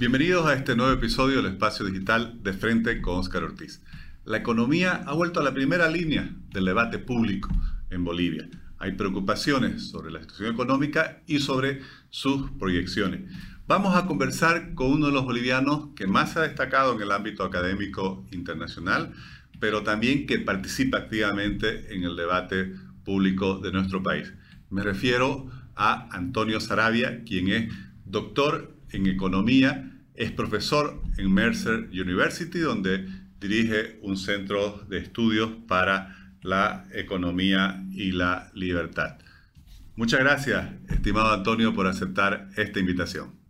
Bienvenidos a este nuevo episodio del Espacio Digital de Frente con Oscar Ortiz. La economía ha vuelto a la primera línea del debate público en Bolivia. Hay preocupaciones sobre la situación económica y sobre sus proyecciones. Vamos a conversar con uno de los bolivianos que más ha destacado en el ámbito académico internacional, pero también que participa activamente en el debate público de nuestro país. Me refiero a Antonio Sarabia, quien es doctor en economía es profesor en Mercer University, donde dirige un centro de estudios para la economía y la libertad. Muchas gracias, estimado Antonio, por aceptar esta invitación.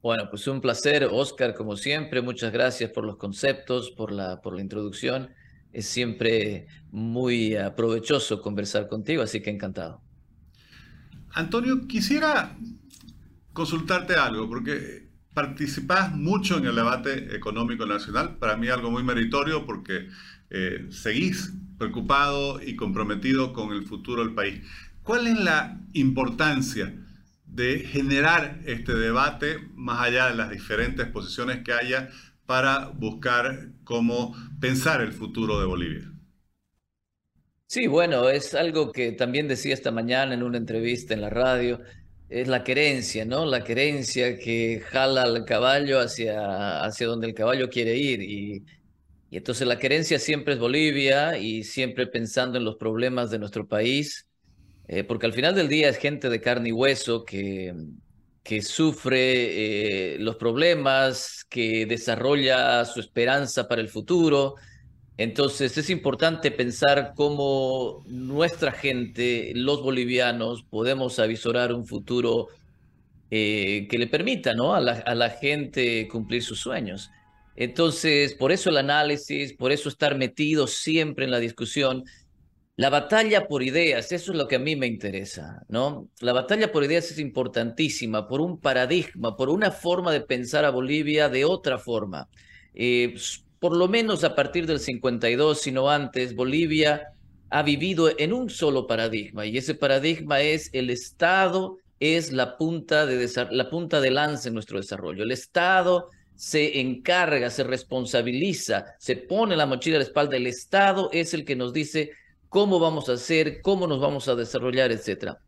Bueno, pues un placer, Oscar, como siempre. Muchas gracias por los conceptos, por la, por la introducción. Es siempre muy provechoso conversar contigo, así que encantado. Antonio, quisiera consultarte algo, porque participás mucho en el debate económico nacional, para mí algo muy meritorio porque eh, seguís preocupado y comprometido con el futuro del país. ¿Cuál es la importancia de generar este debate más allá de las diferentes posiciones que haya para buscar cómo pensar el futuro de Bolivia? Sí, bueno, es algo que también decía esta mañana en una entrevista en la radio es la querencia, ¿no? La querencia que jala al caballo hacia, hacia donde el caballo quiere ir. Y, y entonces la querencia siempre es Bolivia y siempre pensando en los problemas de nuestro país, eh, porque al final del día es gente de carne y hueso que, que sufre eh, los problemas, que desarrolla su esperanza para el futuro entonces es importante pensar cómo nuestra gente, los bolivianos, podemos avisorar un futuro eh, que le permita ¿no? a, la, gente cumplir sus sueños. Entonces, por eso el análisis, por eso estar metido siempre en la discusión. La batalla por ideas, eso es lo que a mí me interesa, ¿no? La batalla por ideas es importantísima, por un paradigma, por una forma de pensar a Bolivia de otra forma. Eh, por lo menos a partir del 52, sino antes, Bolivia ha vivido en un solo paradigma y ese paradigma es el Estado es la punta de, la punta de lanza en nuestro desarrollo. El Estado se encarga, se responsabiliza, se pone la mochila a la espalda. El Estado es el que nos dice cómo vamos a hacer, cómo nos vamos a desarrollar, etcétera.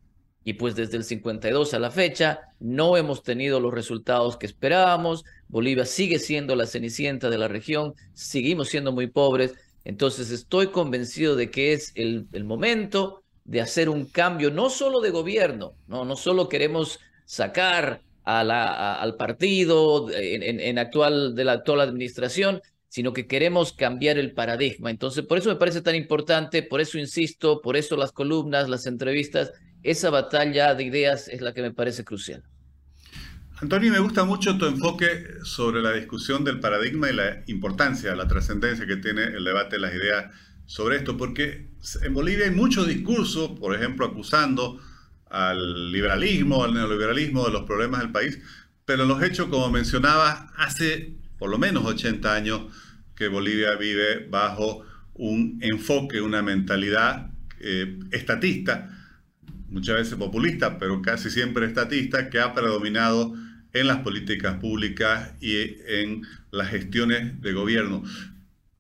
Y pues desde el 52 a la fecha no hemos tenido los resultados que esperábamos. Bolivia sigue siendo la cenicienta de la región, seguimos siendo muy pobres. Entonces estoy convencido de que es el, momento de hacer un cambio, no solo de gobierno, no, no solo queremos sacar al partido en, actual, de la actual administración, sino que queremos cambiar el paradigma. Entonces, por eso me parece tan importante, por eso insisto, por eso las columnas, las entrevistas, esa batalla de ideas es la que me parece crucial. Antonio, me gusta mucho tu enfoque sobre la discusión del paradigma y la importancia, la trascendencia que tiene el debate de las ideas sobre esto, porque en Bolivia hay mucho discurso, por ejemplo, acusando al liberalismo, al neoliberalismo de los problemas del país, pero en los hechos, como mencionaba, hace por lo menos 80 años que Bolivia vive bajo un enfoque, una mentalidad eh, estatista, muchas veces populista, pero casi siempre estatista, que ha predominado en las políticas públicas y en las gestiones de gobierno.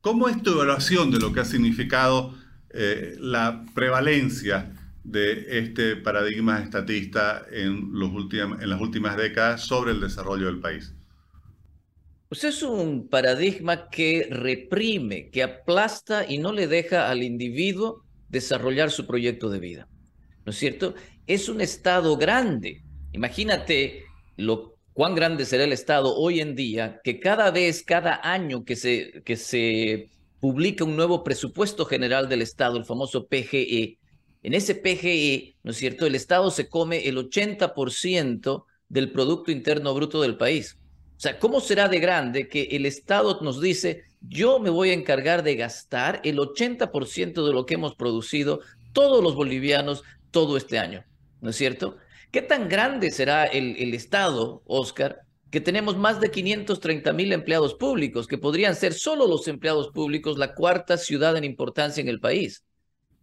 ¿Cómo es tu evaluación de lo que ha significado eh, la prevalencia de este paradigma estatista en, los en las últimas décadas sobre el desarrollo del país? Pues es un paradigma que reprime, que aplasta y no le deja al individuo desarrollar su proyecto de vida. ¿No es cierto? Es un Estado grande. Imagínate lo cuán grande será el Estado hoy en día, que cada vez, cada año que se, que se publica un nuevo presupuesto general del Estado, el famoso PGE, en ese PGE, ¿no es cierto? El Estado se come el 80% del Producto Interno Bruto del país. O sea, ¿cómo será de grande que el Estado nos dice, yo me voy a encargar de gastar el 80% de lo que hemos producido todos los bolivianos todo este año, ¿no es cierto? ¿Qué tan grande será el, el Estado, Oscar, que tenemos más de 530 mil empleados públicos, que podrían ser solo los empleados públicos la cuarta ciudad en importancia en el país?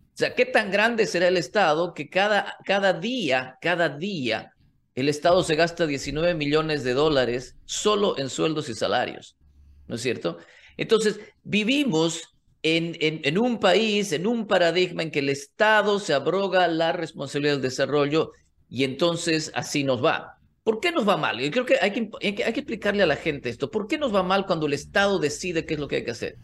O sea, ¿qué tan grande será el Estado que cada, cada día, cada día el Estado se gasta 19 millones de dólares solo en sueldos y salarios, ¿no es cierto? Entonces, vivimos en, un país, en un paradigma en que el Estado se abroga la responsabilidad del desarrollo y entonces así nos va. ¿Por qué nos va mal? Yo creo que hay que, hay que, explicarle a la gente esto. ¿Por qué nos va mal cuando el Estado decide qué es lo que hay que hacer?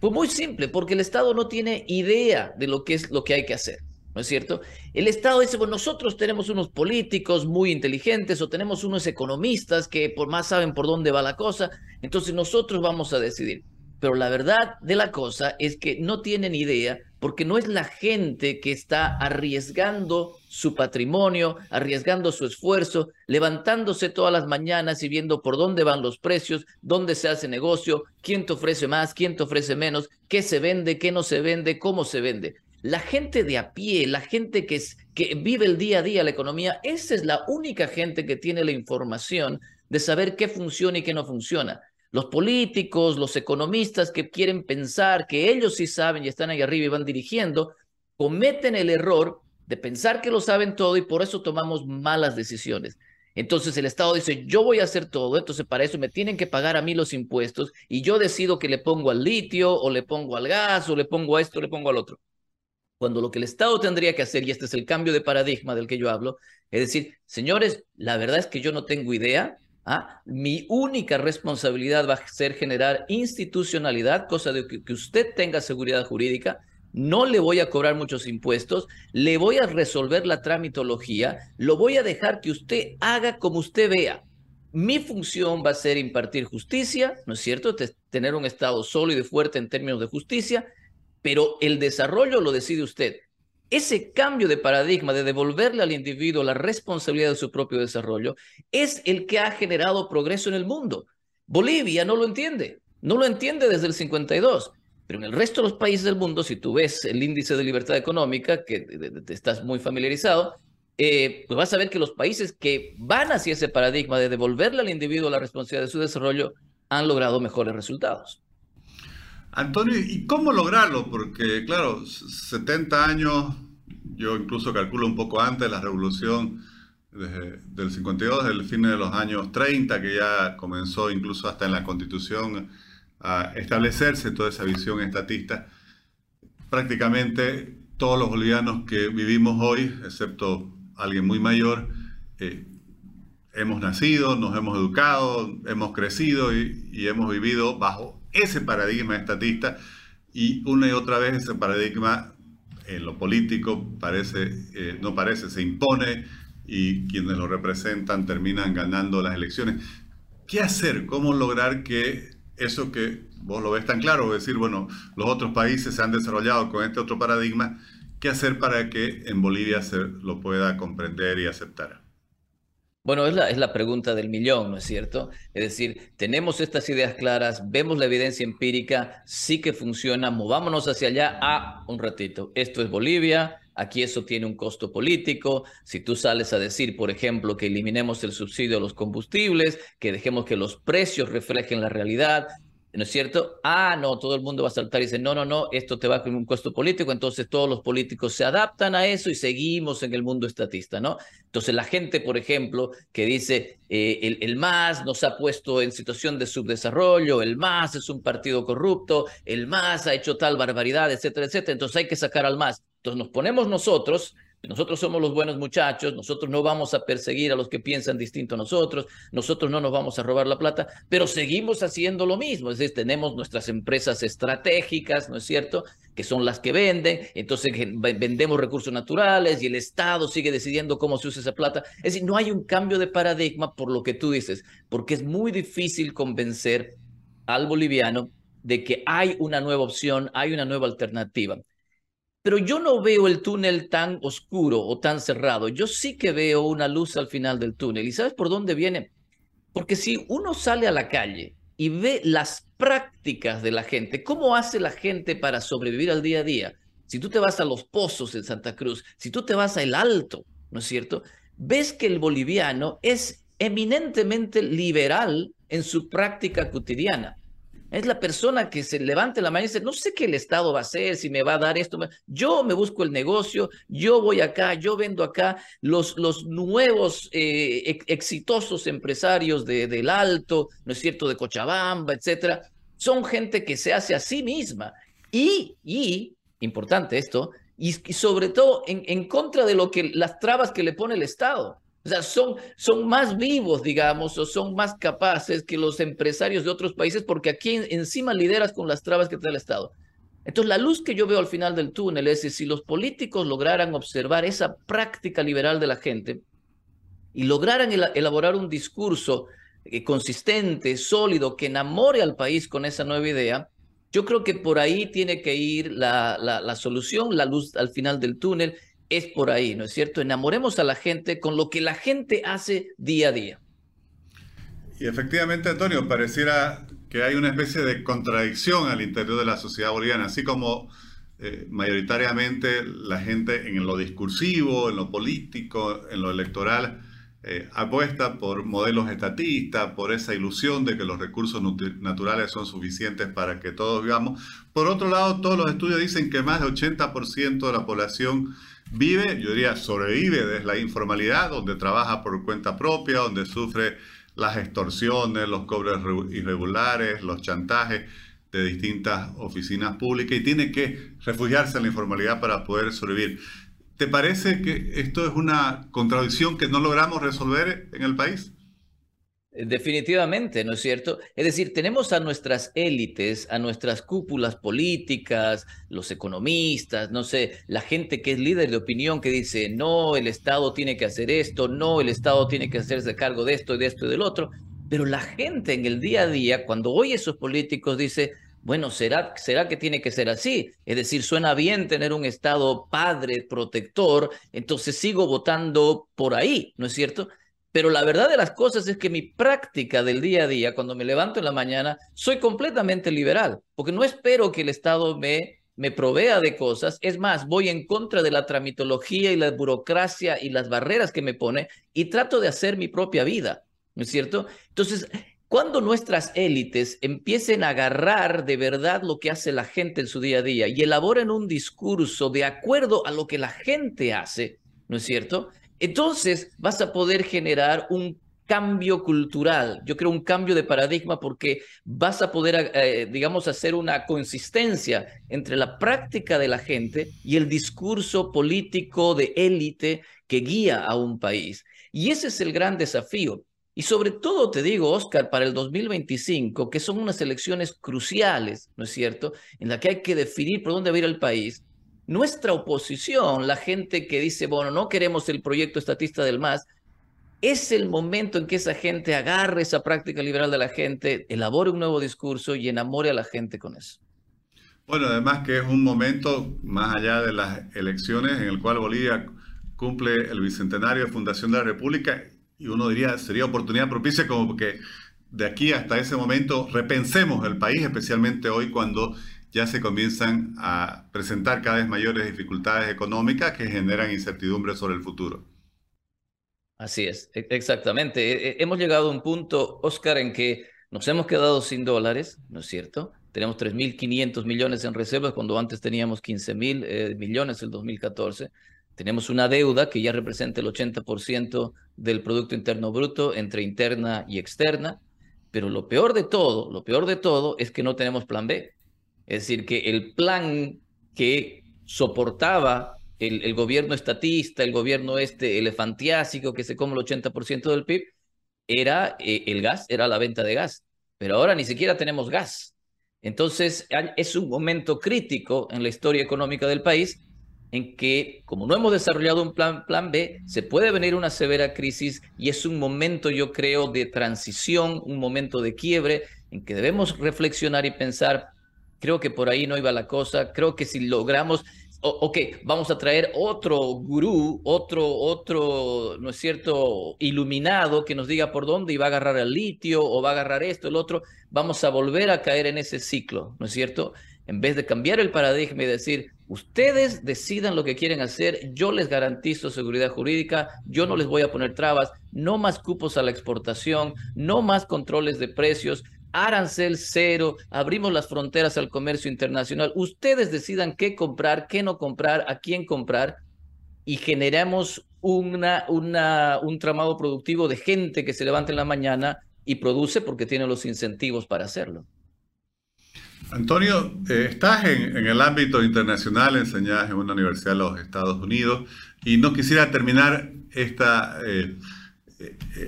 Pues muy simple, porque el Estado no tiene idea de lo que es lo que hay que hacer. ¿no es cierto? El Estado dice, bueno, nosotros tenemos unos políticos muy inteligentes o tenemos unos economistas que por más saben por dónde va la cosa, entonces nosotros vamos a decidir. Pero la verdad de la cosa es que no tienen idea porque no es la gente que está arriesgando su patrimonio, arriesgando su esfuerzo, levantándose todas las mañanas y viendo por dónde van los precios, dónde se hace negocio, quién te ofrece más, quién te ofrece menos, qué se vende, qué no se vende, cómo se vende. La gente de a pie, la gente que, que vive el día a día la economía, esa es la única gente que tiene la información de saber qué funciona y qué no funciona. Los políticos, los economistas que quieren pensar que ellos sí saben y están ahí arriba y van dirigiendo, cometen el error de pensar que lo saben todo y por eso tomamos malas decisiones. Entonces el Estado dice, yo voy a hacer todo, entonces para eso me tienen que pagar a mí los impuestos y yo decido que le pongo al litio o le pongo al gas o le pongo a esto o le pongo al otro. Cuando lo que el Estado tendría que hacer, y este es el cambio de paradigma del que yo hablo, es decir, señores, la verdad es que yo no tengo idea, ¿Ah? Mi única responsabilidad va a ser generar institucionalidad, cosa de que, usted tenga seguridad jurídica. No le voy a cobrar muchos impuestos, le voy a resolver la tramitología, lo voy a dejar que usted haga como usted vea. Mi función va a ser impartir justicia, ¿no es cierto? Tener un Estado sólido y fuerte en términos de justicia, pero el desarrollo lo decide usted. Ese cambio de paradigma de devolverle al individuo la responsabilidad de su propio desarrollo es el que ha generado progreso en el mundo. Bolivia no lo entiende, no lo entiende desde el 52, pero en el resto de los países del mundo, si tú ves el índice de libertad económica, que te estás muy familiarizado, eh, pues vas a ver que los países que van hacia ese paradigma de devolverle al individuo la responsabilidad de su desarrollo han logrado mejores resultados. Antonio, ¿y cómo lograrlo? Porque, claro, 70 años, yo incluso calculo un poco antes la revolución del 52, del fin de los años 30, que ya comenzó incluso hasta en la constitución a establecerse toda esa visión estatista. Prácticamente todos los bolivianos que vivimos hoy, excepto alguien muy mayor, eh, hemos nacido, nos hemos educado, hemos crecido y hemos vivido bajo ese paradigma estatista y una y otra vez ese paradigma en lo político parece, eh, no parece, se impone y quienes lo representan terminan ganando las elecciones. ¿Qué hacer? ¿Cómo lograr que eso que vos lo ves tan claro, decir, bueno, los otros países se han desarrollado con este otro paradigma, ¿qué hacer para que en Bolivia se lo pueda comprender y aceptar? Bueno, es la, es la pregunta del millón, ¿no es cierto? Es decir, tenemos estas ideas claras, vemos la evidencia empírica, sí que funciona, movámonos hacia allá. Ah, un ratito, esto es Bolivia, aquí eso tiene un costo político. Si tú sales a decir, por ejemplo, que eliminemos el subsidio a los combustibles, que dejemos que los precios reflejen la realidad, ¿no es cierto? Ah, no, todo el mundo va a saltar y dice, no, no, no, esto te va con un costo político, entonces todos los políticos se adaptan a eso y seguimos en el mundo estatista, ¿no? Entonces la gente, por ejemplo, que dice, eh, el, el MAS nos ha puesto en situación de subdesarrollo, el MAS es un partido corrupto, el MAS ha hecho tal barbaridad, etcétera, etcétera, entonces hay que sacar al MAS. Entonces nos ponemos nosotros nosotros somos los buenos muchachos, nosotros no vamos a perseguir a los que piensan distinto a nosotros, nosotros no nos vamos a robar la plata, pero seguimos haciendo lo mismo, es decir, tenemos nuestras empresas estratégicas, ¿no es cierto?, que son las que venden, entonces vendemos recursos naturales y el Estado sigue decidiendo cómo se usa esa plata. Es decir, no hay un cambio de paradigma por lo que tú dices, porque es muy difícil convencer al boliviano de que hay una nueva opción, hay una nueva alternativa pero yo no veo el túnel tan oscuro o tan cerrado. Yo sí que veo una luz al final del túnel. ¿Y sabes por dónde viene? Porque si uno sale a la calle y ve las prácticas de la gente, cómo hace la gente para sobrevivir al día a día, si tú te vas a los pozos en Santa Cruz, si tú te vas a El Alto, ¿no es cierto? Ves que el boliviano es eminentemente liberal en su práctica cotidiana. Es la persona que se levante la mañana y dice, no sé qué el Estado va a hacer, si me va a dar esto. Yo me busco el negocio, yo voy acá, yo vendo acá. Los, los nuevos eh, exitosos empresarios de, del Alto, ¿no es cierto?, de Cochabamba, etcétera, son gente que se hace a sí misma. Y, y importante esto, y, sobre todo en, en contra de lo que las trabas que le pone el Estado. O sea, son, son más vivos, digamos, o son más capaces que los empresarios de otros países porque aquí encima lideras con las trabas que trae el Estado. Entonces, la luz que yo veo al final del túnel es si los políticos lograran observar esa práctica liberal de la gente y lograran elaborar un discurso eh, consistente, sólido, que enamore al país con esa nueva idea, yo creo que por ahí tiene que ir la, la solución, la luz al final del túnel, es por ahí, ¿no es cierto? Enamoremos a la gente con lo que la gente hace día a día. Y efectivamente, Antonio, pareciera que hay una especie de contradicción al interior de la sociedad boliviana, así como eh, mayoritariamente la gente en lo discursivo, en lo político, en lo electoral, eh, apuesta por modelos estatistas, por esa ilusión de que los recursos naturales son suficientes para que todos vivamos. Por otro lado, todos los estudios dicen que más del 80% de la población vive, yo diría sobrevive de la informalidad, donde trabaja por cuenta propia, donde sufre las extorsiones, los cobros irregulares, los chantajes de distintas oficinas públicas y tiene que refugiarse en la informalidad para poder sobrevivir. ¿Te parece que esto es una contradicción que no logramos resolver en el país? Definitivamente, ¿no es cierto? Es decir, tenemos a nuestras élites, a nuestras cúpulas políticas, los economistas, no sé, la gente que es líder de opinión que dice, no, el Estado tiene que hacer esto, no, el Estado tiene que hacerse cargo de esto y de esto y del otro. Pero la gente en el día a día, cuando oye a esos políticos, dice, bueno, ¿será, ¿será que tiene que ser así? Es decir, suena bien tener un Estado padre, protector, entonces sigo votando por ahí, ¿no es cierto? Pero la verdad de las cosas es que mi práctica del día a día, cuando me levanto en la mañana, soy completamente liberal, porque no espero que el Estado me, me provea de cosas. Es más, voy en contra de la tramitología y la burocracia y las barreras que me pone y trato de hacer mi propia vida, ¿no es cierto? Entonces, cuando nuestras élites empiecen a agarrar de verdad lo que hace la gente en su día a día y elaboren un discurso de acuerdo a lo que la gente hace, ¿no es cierto? Entonces vas a poder generar un cambio cultural, yo creo un cambio de paradigma porque vas a poder, eh, digamos, hacer una consistencia entre la práctica de la gente y el discurso político de élite que guía a un país. Y ese es el gran desafío. Y sobre todo te digo, Oscar, para el 2025, que son unas elecciones cruciales, ¿no es cierto?, en la que hay que definir por dónde va a ir el país nuestra oposición, la gente que dice, bueno, no queremos el proyecto estatista del MAS, es el momento en que esa gente agarre esa práctica liberal de la gente, elabore un nuevo discurso y enamore a la gente con eso. Bueno, además que es un momento más allá de las elecciones en el cual Bolivia cumple el bicentenario de fundación de la República y uno diría sería oportunidad propicia como que de aquí hasta ese momento repensemos el país, especialmente hoy cuando ya se comienzan a presentar cada vez mayores dificultades económicas que generan incertidumbre sobre el futuro. Así es, e, exactamente. E, e, hemos llegado a un punto, Oscar, en que nos hemos quedado sin dólares, ¿no es cierto? Tenemos 3.500 millones en reservas cuando antes teníamos 15.000 eh, millones el 2014. Tenemos una deuda que ya representa el 80% del Producto Interno Bruto entre interna y externa. Pero lo peor de todo, lo peor de todo es que no tenemos plan B. Es decir, que el plan que soportaba el, gobierno estatista, el gobierno este elefantiásico que se come el 80% del PIB, era eh, el gas, era la venta de gas. Pero ahora ni siquiera tenemos gas. Entonces es un momento crítico en la historia económica del país en que, como no hemos desarrollado un plan, plan B, se puede venir una severa crisis y es un momento, yo creo, de transición, un momento de quiebre en que debemos reflexionar y pensar Creo que por ahí no iba la cosa. Creo que si logramos, ok, vamos a traer otro gurú, otro, otro, ¿no es cierto?, iluminado que nos diga por dónde y va a agarrar el litio o va a agarrar esto, el otro. Vamos a volver a caer en ese ciclo, ¿no es cierto? En vez de cambiar el paradigma y decir, ustedes decidan lo que quieren hacer, yo les garantizo seguridad jurídica, yo no les voy a poner trabas, no más cupos a la exportación, no más controles de precios, arancel cero, abrimos las fronteras al comercio internacional, ustedes decidan qué comprar, qué no comprar, a quién comprar y generamos una, una, un tramado productivo de gente que se levanta en la mañana y produce porque tiene los incentivos para hacerlo. Antonio, eh, estás en, el ámbito internacional, enseñas en una universidad de los Estados Unidos y no quisiera terminar esta, eh,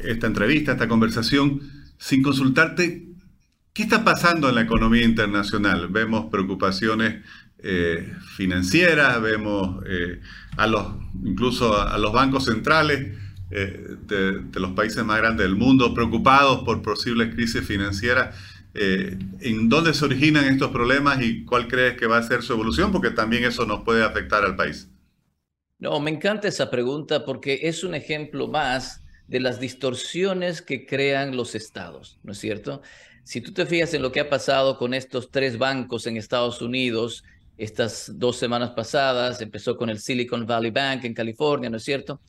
esta entrevista, esta conversación, sin consultarte qué está pasando en la economía internacional. Vemos preocupaciones eh, financieras, vemos los, incluso a, los bancos centrales de, de los países más grandes del mundo preocupados por posibles crisis financieras. Eh, ¿En dónde se originan estos problemas y cuál crees que va a ser su evolución? Porque también eso nos puede afectar al país. No, me encanta esa pregunta porque es un ejemplo más de las distorsiones que crean los estados, ¿no es cierto? Si tú te fijas en lo que ha pasado con estos tres bancos en Estados Unidos, estas dos semanas pasadas, empezó con el Silicon Valley Bank en California, ¿no es cierto?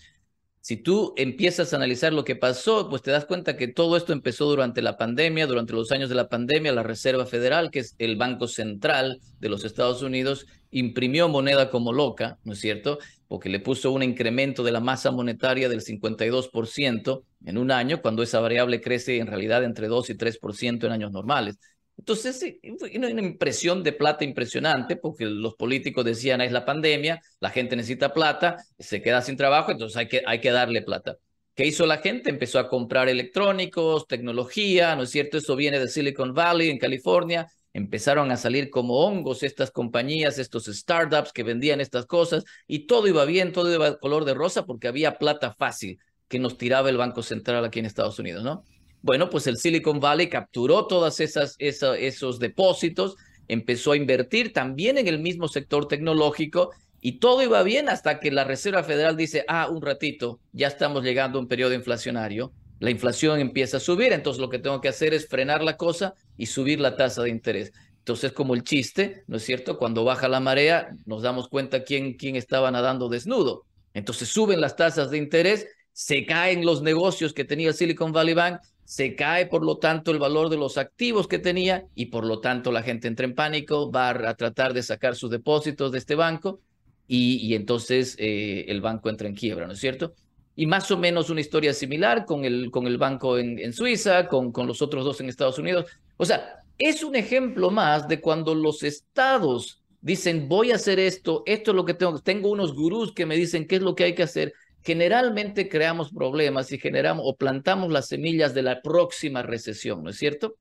Si tú empiezas a analizar lo que pasó, pues te das cuenta que todo esto empezó durante la pandemia, durante los años de la pandemia, la Reserva Federal, que es el Banco Central de los Estados Unidos, imprimió moneda como loca, ¿no es cierto? Porque le puso un incremento de la masa monetaria del 52% en un año, cuando esa variable crece en realidad entre 2 y 3% en años normales. Entonces, una impresión de plata impresionante, porque los políticos decían, es la pandemia, la gente necesita plata, se queda sin trabajo, entonces hay que, hay que darle plata. ¿Qué hizo la gente? Empezó a comprar electrónicos, tecnología, ¿no es cierto? Eso viene de Silicon Valley, en California. Empezaron a salir como hongos estas compañías, estos startups que vendían estas cosas, y todo iba bien, todo iba color de rosa porque había plata fácil que nos tiraba el Banco Central aquí en Estados Unidos, ¿no? Bueno, pues el Silicon Valley capturó todos esos depósitos, empezó a invertir también en el mismo sector tecnológico y todo iba bien hasta que la Reserva Federal dice, ah, un ratito, ya estamos llegando a un periodo inflacionario, la inflación empieza a subir, entonces lo que tengo que hacer es frenar la cosa y subir la tasa de interés. Entonces, como el chiste, ¿no es cierto? Cuando baja la marea, nos damos cuenta quién, quién estaba nadando desnudo. Entonces suben las tasas de interés, se caen los negocios que tenía Silicon Valley Bank se cae por lo tanto el valor de los activos que tenía y por lo tanto la gente entra en pánico, va a tratar de sacar sus depósitos de este banco y, entonces eh, el banco entra en quiebra, ¿no es cierto? Y más o menos una historia similar con el, con el banco en, en Suiza, con, con los otros dos en Estados Unidos. O sea, es un ejemplo más de cuando los estados dicen, voy a hacer esto, esto es lo que tengo, tengo unos gurús que me dicen qué es lo que hay que hacer, generalmente creamos problemas y generamos o plantamos las semillas de la próxima recesión, ¿no es cierto?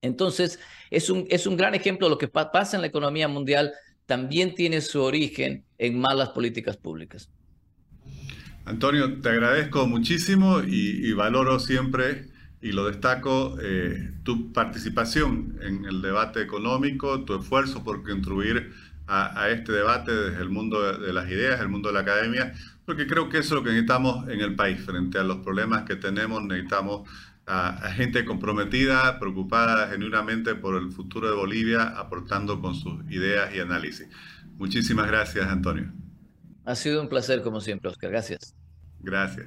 Entonces, es un, es un gran ejemplo de lo que pasa en la economía mundial, también tiene su origen en malas políticas públicas. Antonio, te agradezco muchísimo y, valoro siempre y lo destaco eh, tu participación en el debate económico, tu esfuerzo por contribuir a, este debate desde el mundo de, las ideas, el mundo de la academia, porque creo que eso es lo que necesitamos en el país. Frente a los problemas que tenemos, necesitamos a, gente comprometida, preocupada genuinamente por el futuro de Bolivia, aportando con sus ideas y análisis. Muchísimas gracias, Antonio. Ha sido un placer, como siempre, Oscar. Gracias. Gracias.